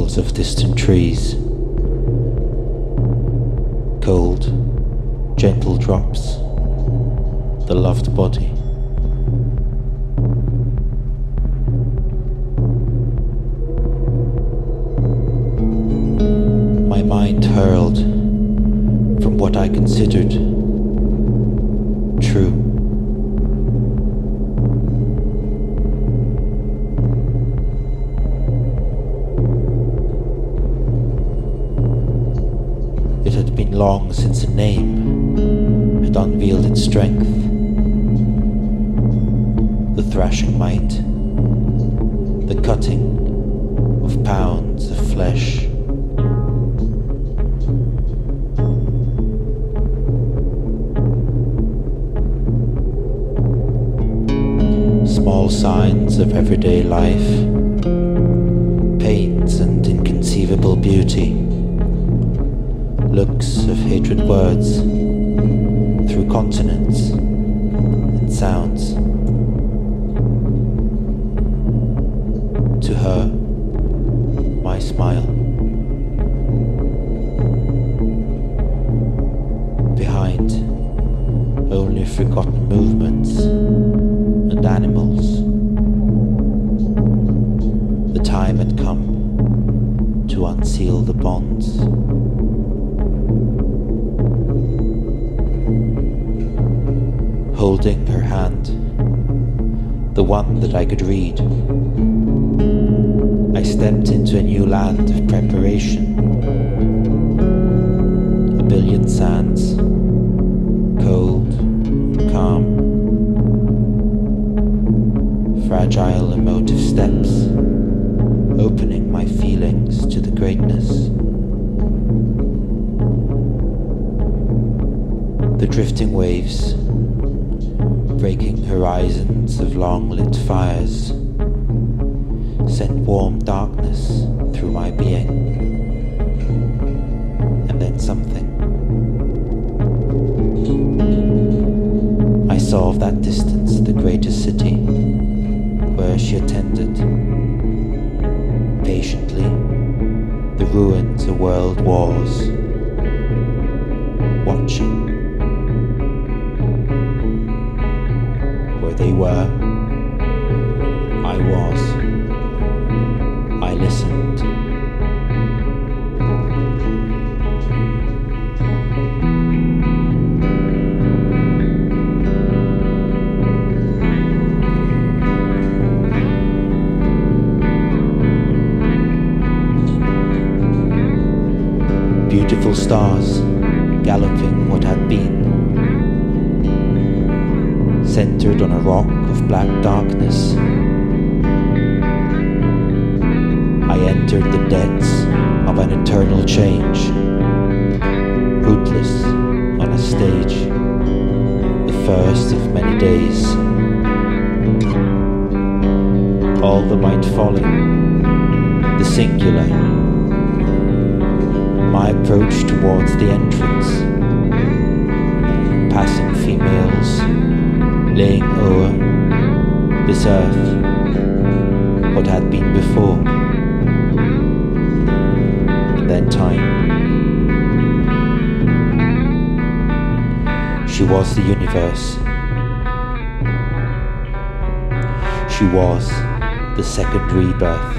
of distant trees. Behind, only forgotten movements and animals. The time had come to unseal the bonds. holding her hand, the one that I could read. I stepped into a new land of preparation. A billion sands, cold, calm, fragile emotive steps, opening my feelings to the greatness. The drifting waves breaking horizons of long lit fires, sent warm darkness through my being. Saw of that distance the greatest city, where she attended, patiently, the ruins of world wars, black darkness. I entered the depths of an eternal change, rootless on a stage, the first of many days. All the might falling, the singular, my approach towards the entrance, passing females laying o'er this earth what had been before, and then time. She was the universe. She was the second rebirth.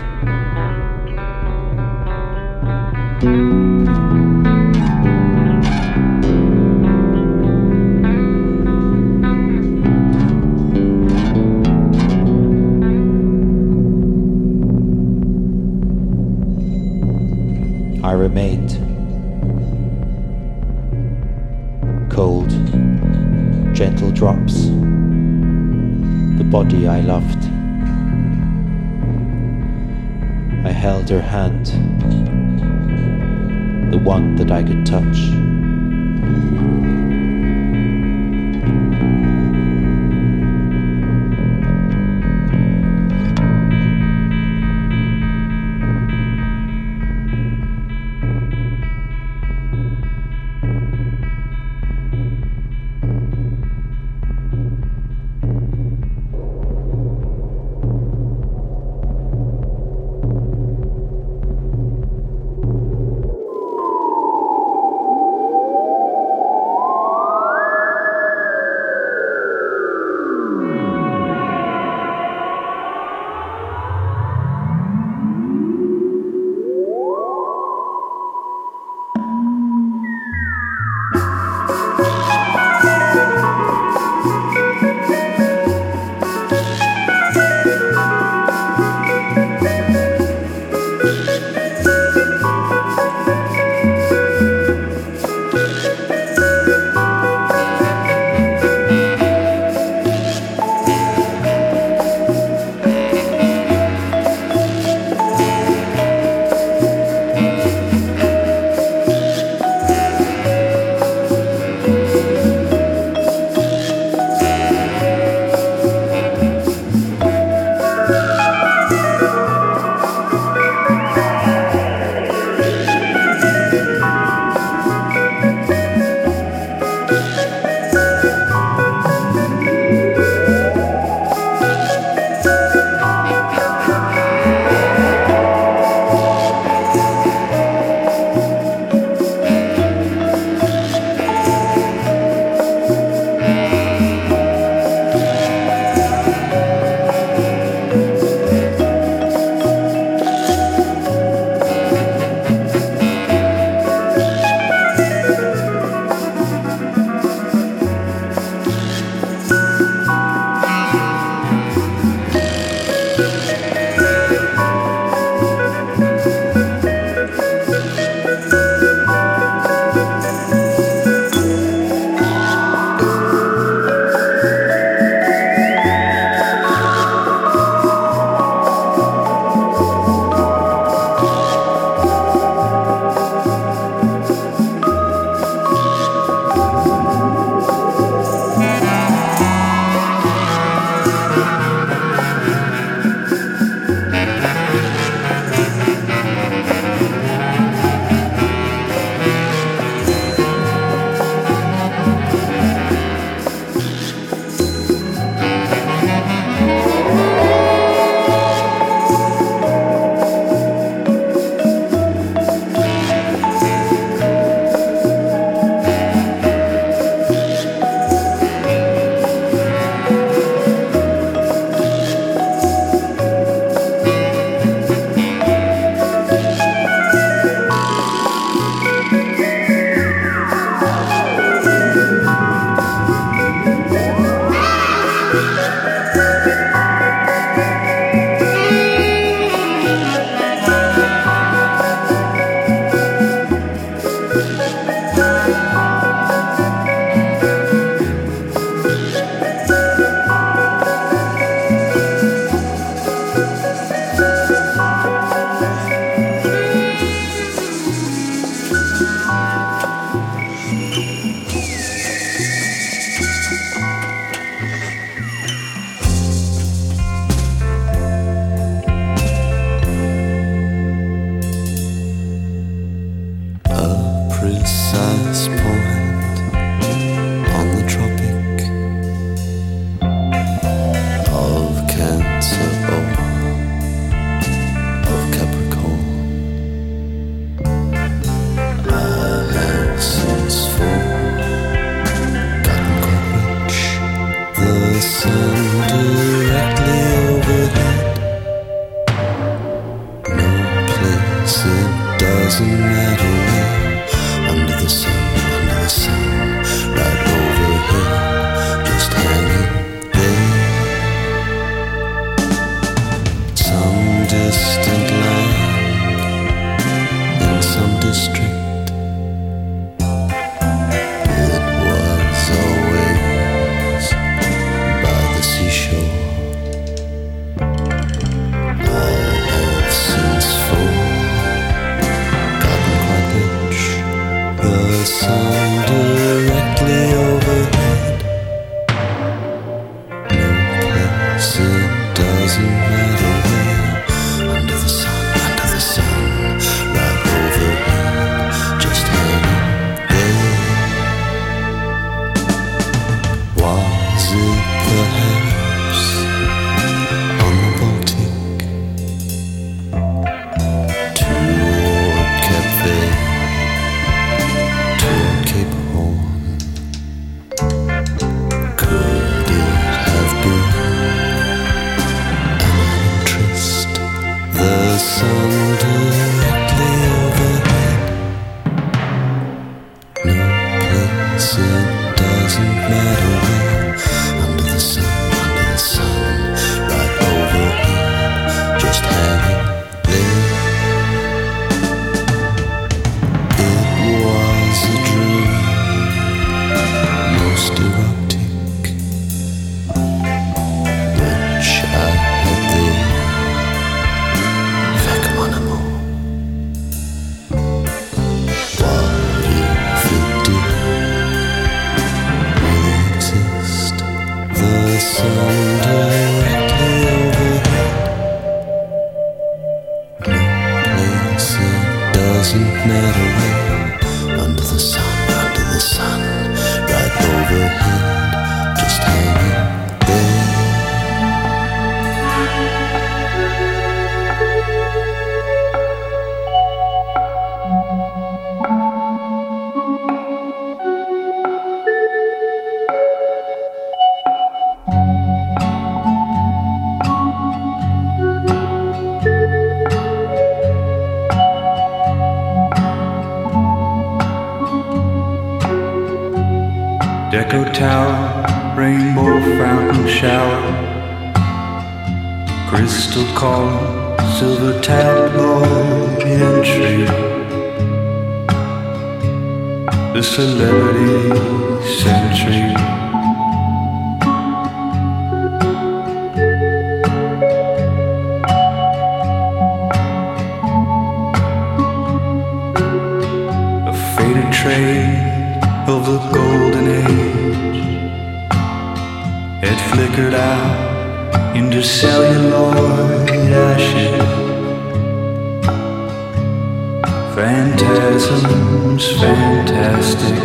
Phantasms, fantastic,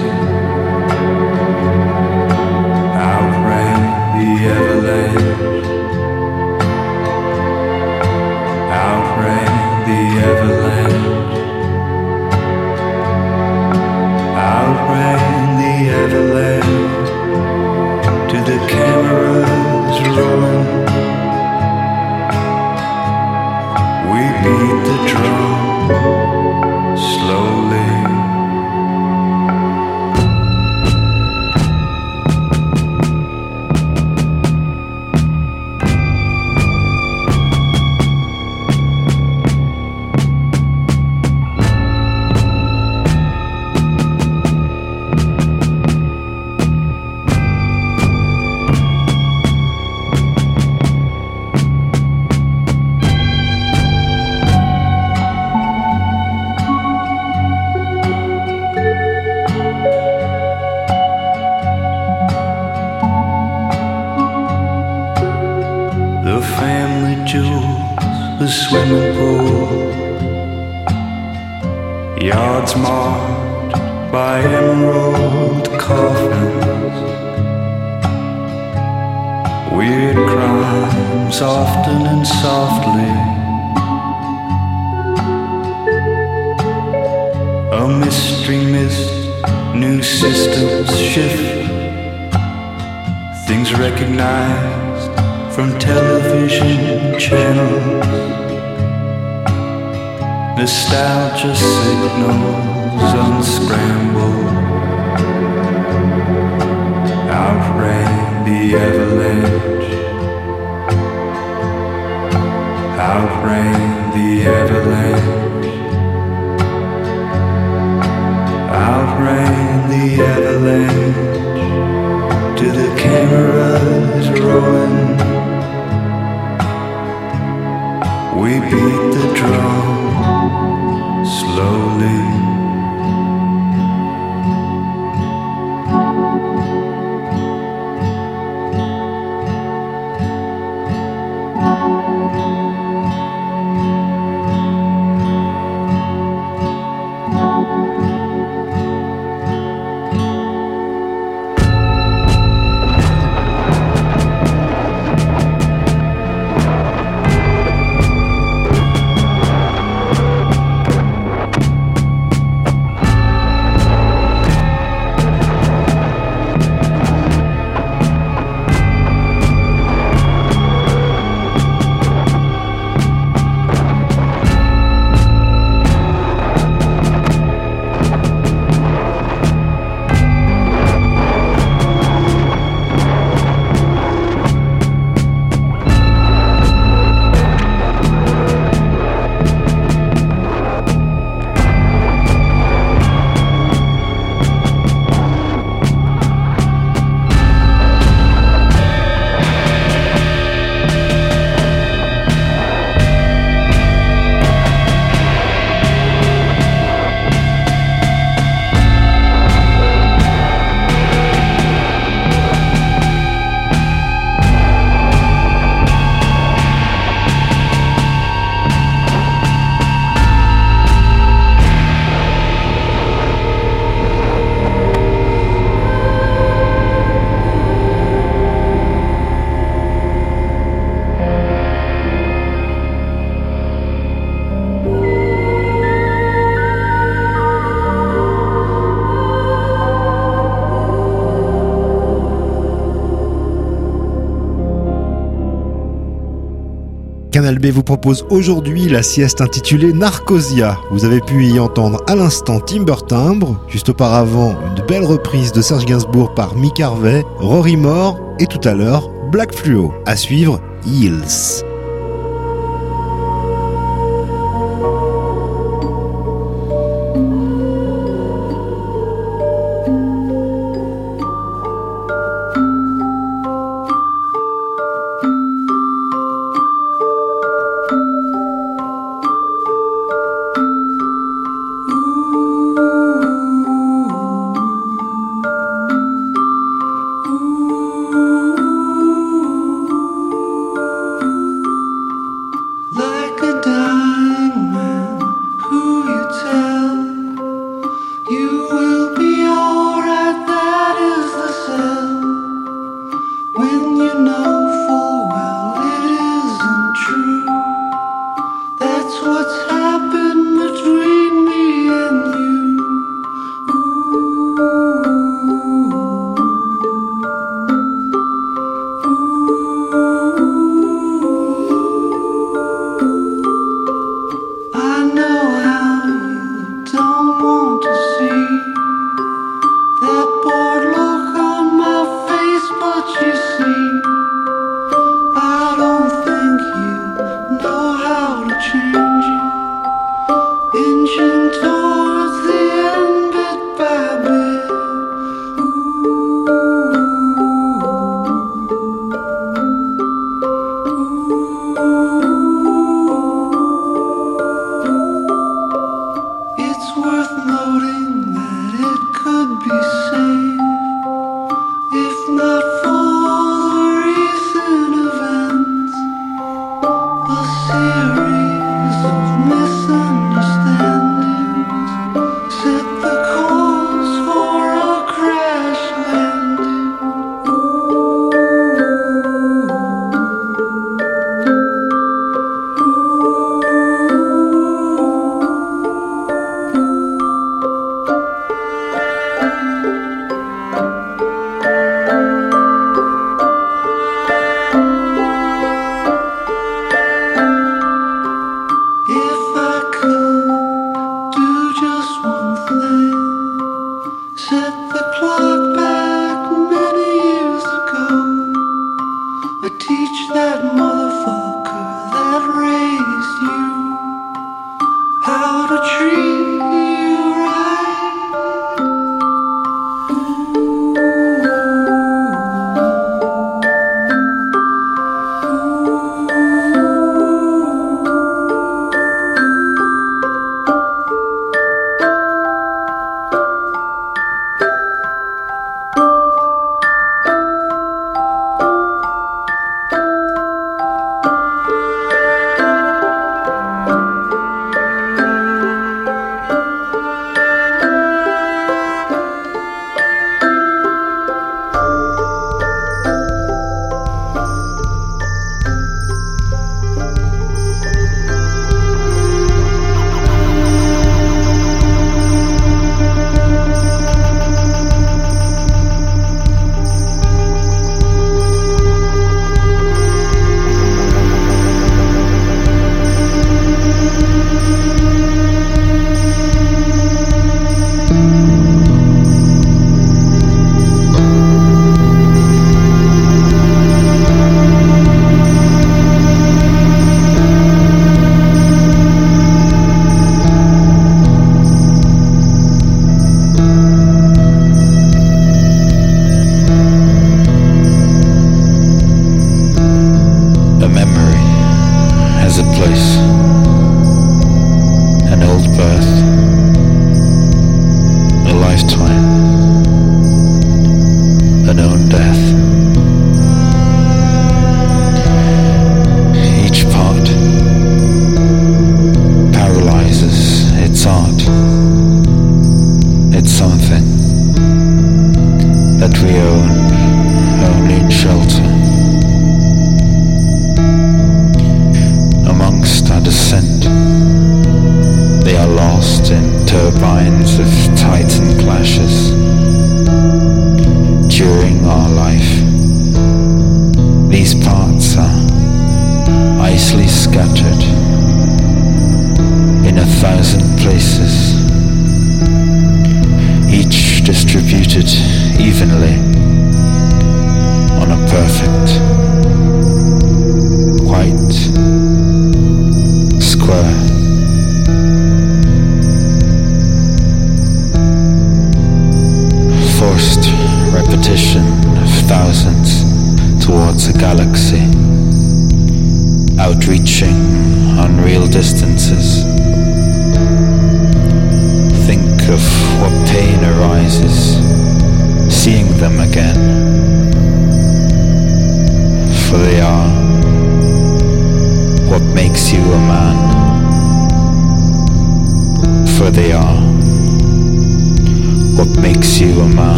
outran the avalanche. Canal vous propose aujourd'hui la sieste intitulée Narcosia. Vous avez pu y entendre à l'instant Timber Timbre, juste auparavant une belle reprise de Serge Gainsbourg par Mick Harvey, Rory Moore et tout à l'heure Black Fluo. À suivre, Hills.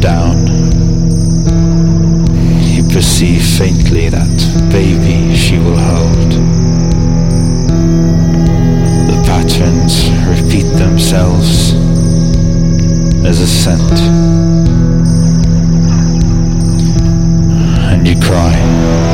down. You perceive faintly that baby she will hold. The patterns repeat themselves as a scent. And you cry.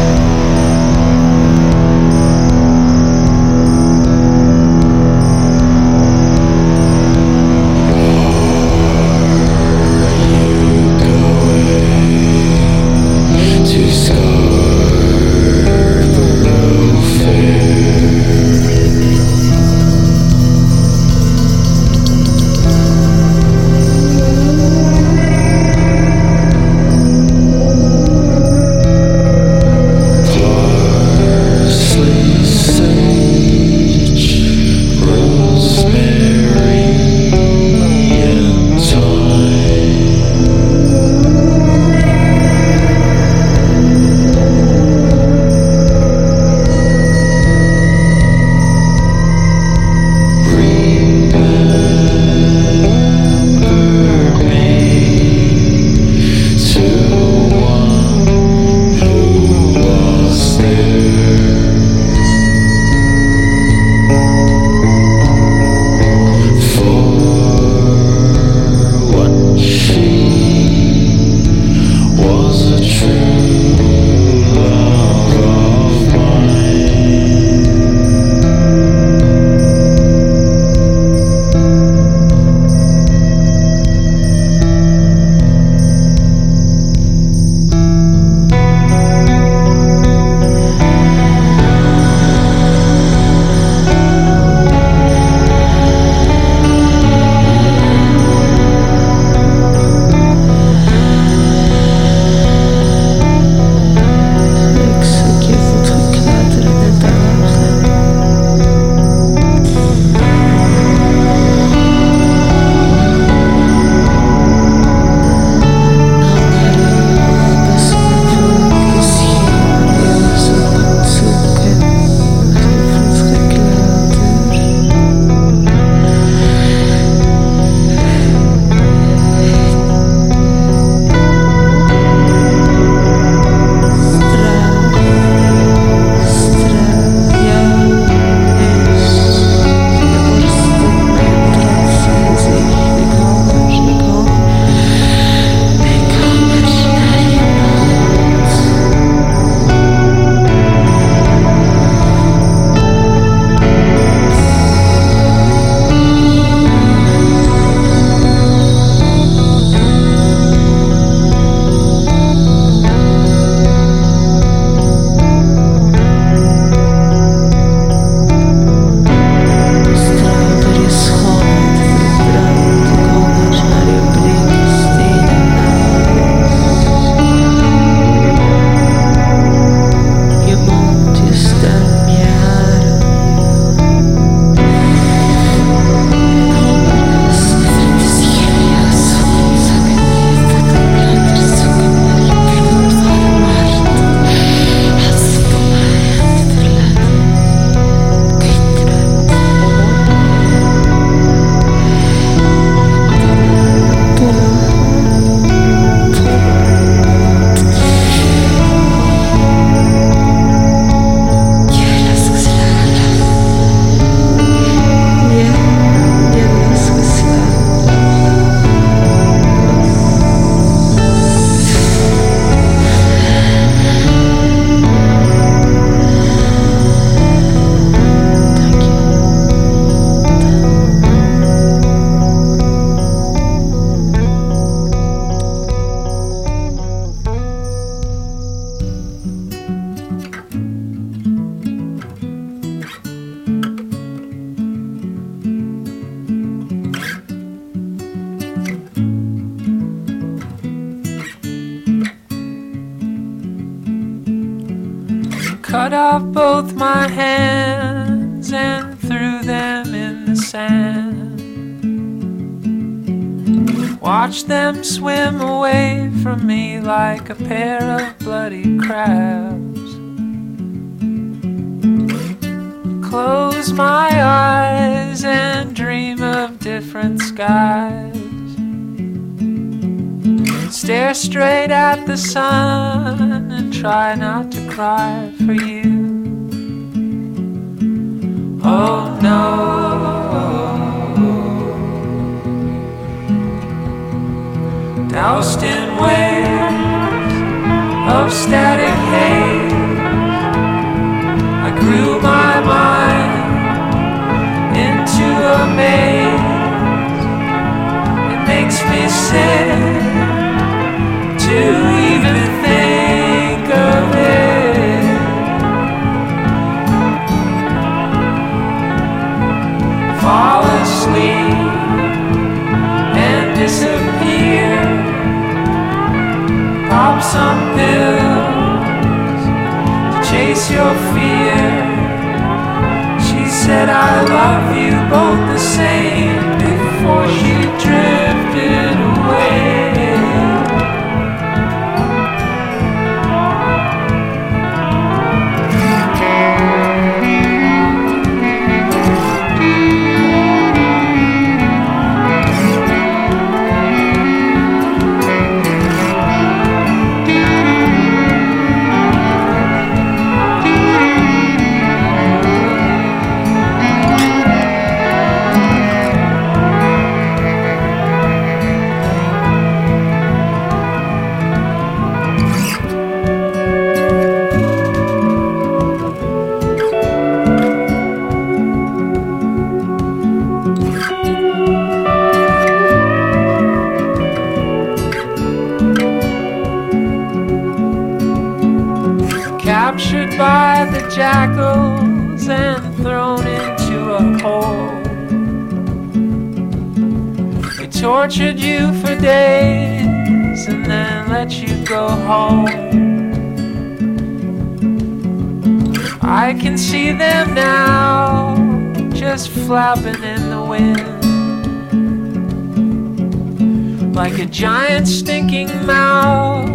giant stinking mouth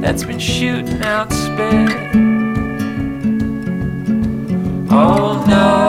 that's been shooting out spit. Oh no.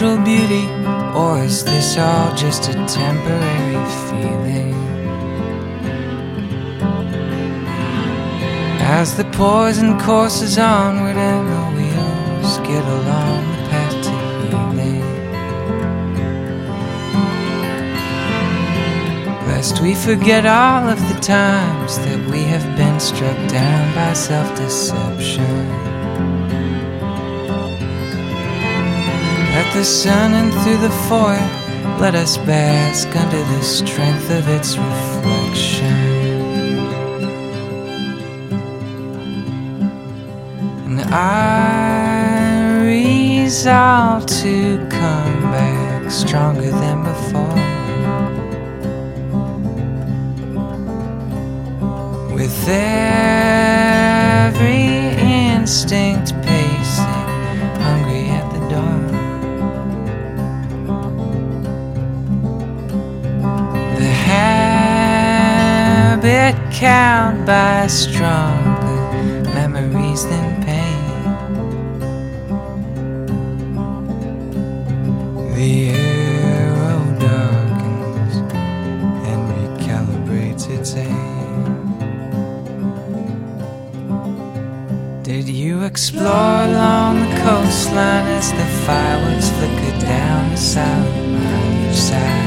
Natural beauty? Or is this all just a temporary feeling? As the poison courses onward and the wheels get along the path to healing. Lest we forget all of the times that we have been struck down by self deception. The sun and through the foil, let us bask under the strength of its reflection. And I resolve to come back stronger than before. With every instinct cowed by stronger memories than pain. The arrow darkens and recalibrates its aim. Did you explore along the coastline as the fireworks flickered down the mile each side?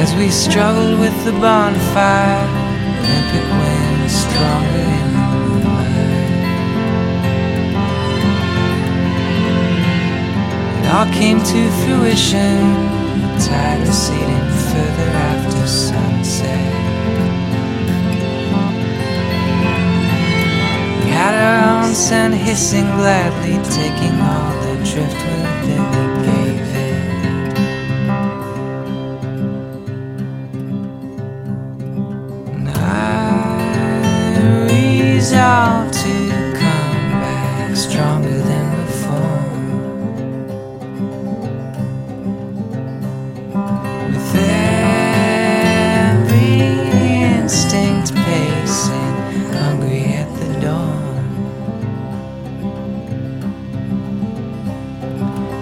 As we struggled with the bonfire, Olympic winds stronger in the moonlight. It all came to fruition, the tide receding further after sunset. We had our own sun hissing gladly, taking all the driftwood that we resolved to come back stronger than before. With every instinct pacing, hungry at the dawn.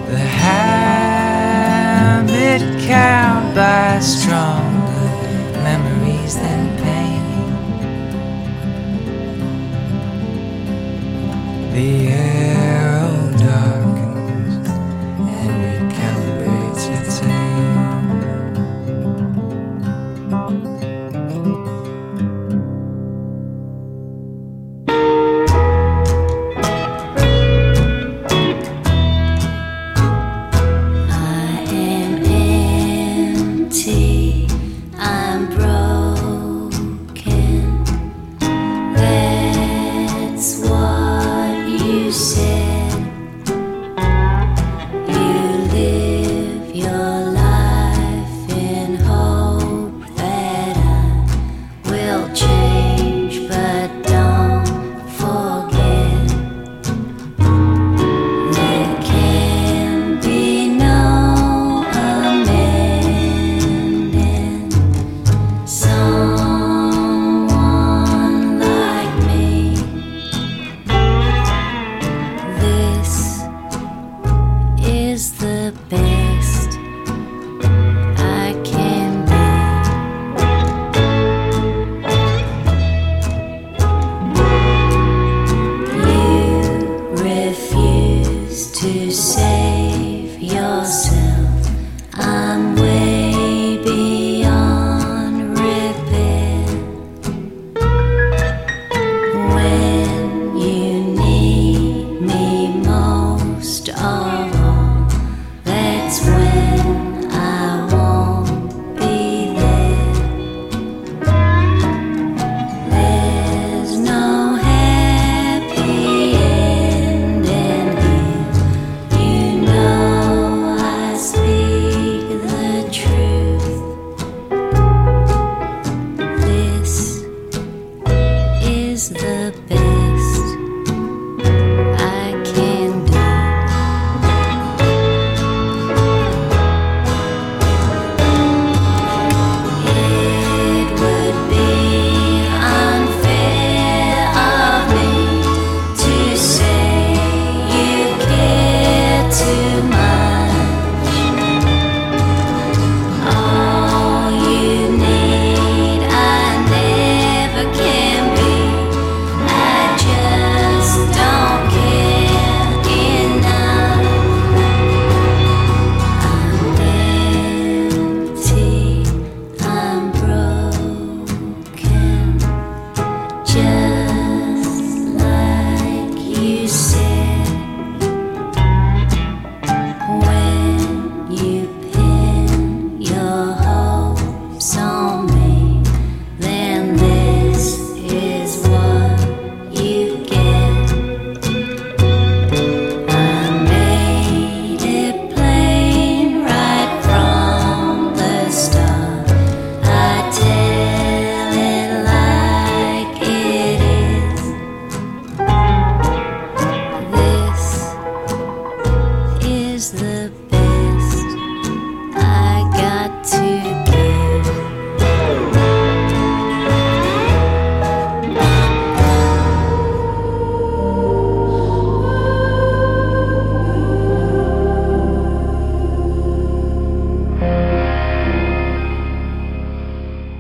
The habit cowed by stronger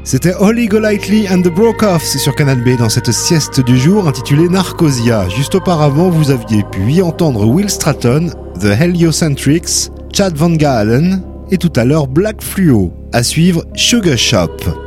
C'était Holly Golightly and the Brokoffs sur Canal B dans cette sieste du jour intitulée Narcosia. Juste auparavant, vous aviez pu y entendre Will Stratton, The Heliocentrics, Chad Van Galen et tout à l'heure Black Fluo. À suivre Sugar Shop.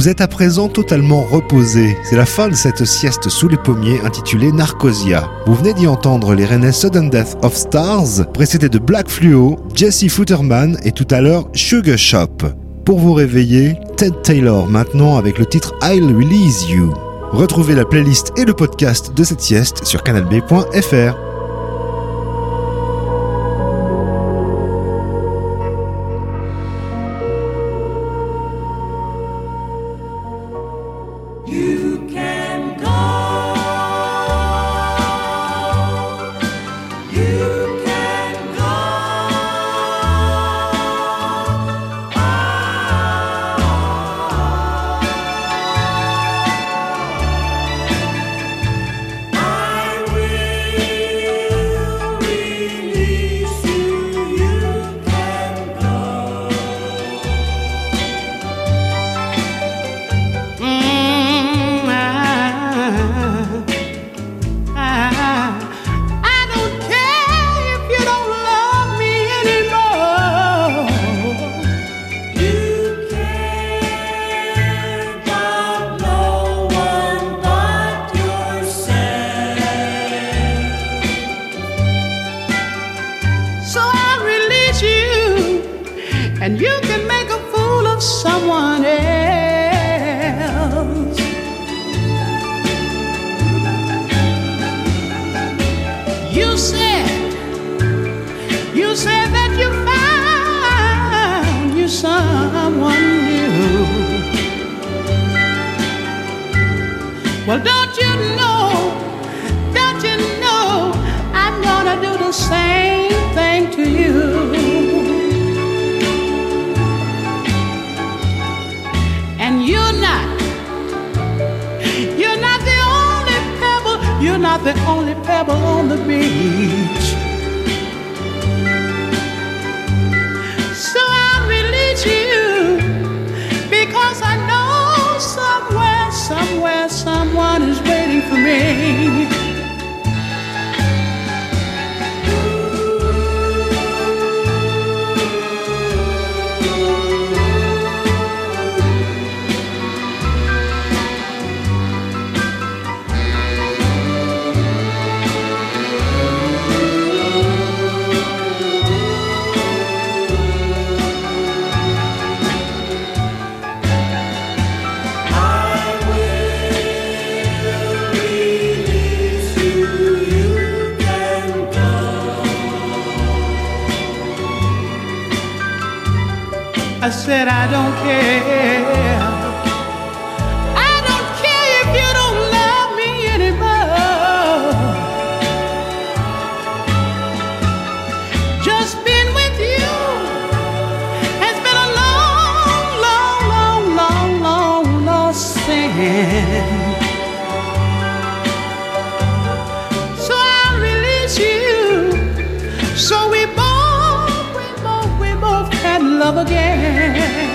Vous êtes à présent totalement reposé. C'est la fin de cette sieste sous les pommiers intitulée Narcosia. Vous venez d'y entendre les rennais Sudden Death of Stars, précédés de Black Fluo, Jesse Futterman et tout à l'heure Sugar Shop. Pour vous réveiller, Ted Taylor maintenant avec le titre I'll Release You. Retrouvez la playlist et le podcast de cette sieste sur canalb.fr. you're not the only pebble on the beach. So I'll release you because I know somewhere, somewhere, someone is waiting for me. Said I don't care. Again.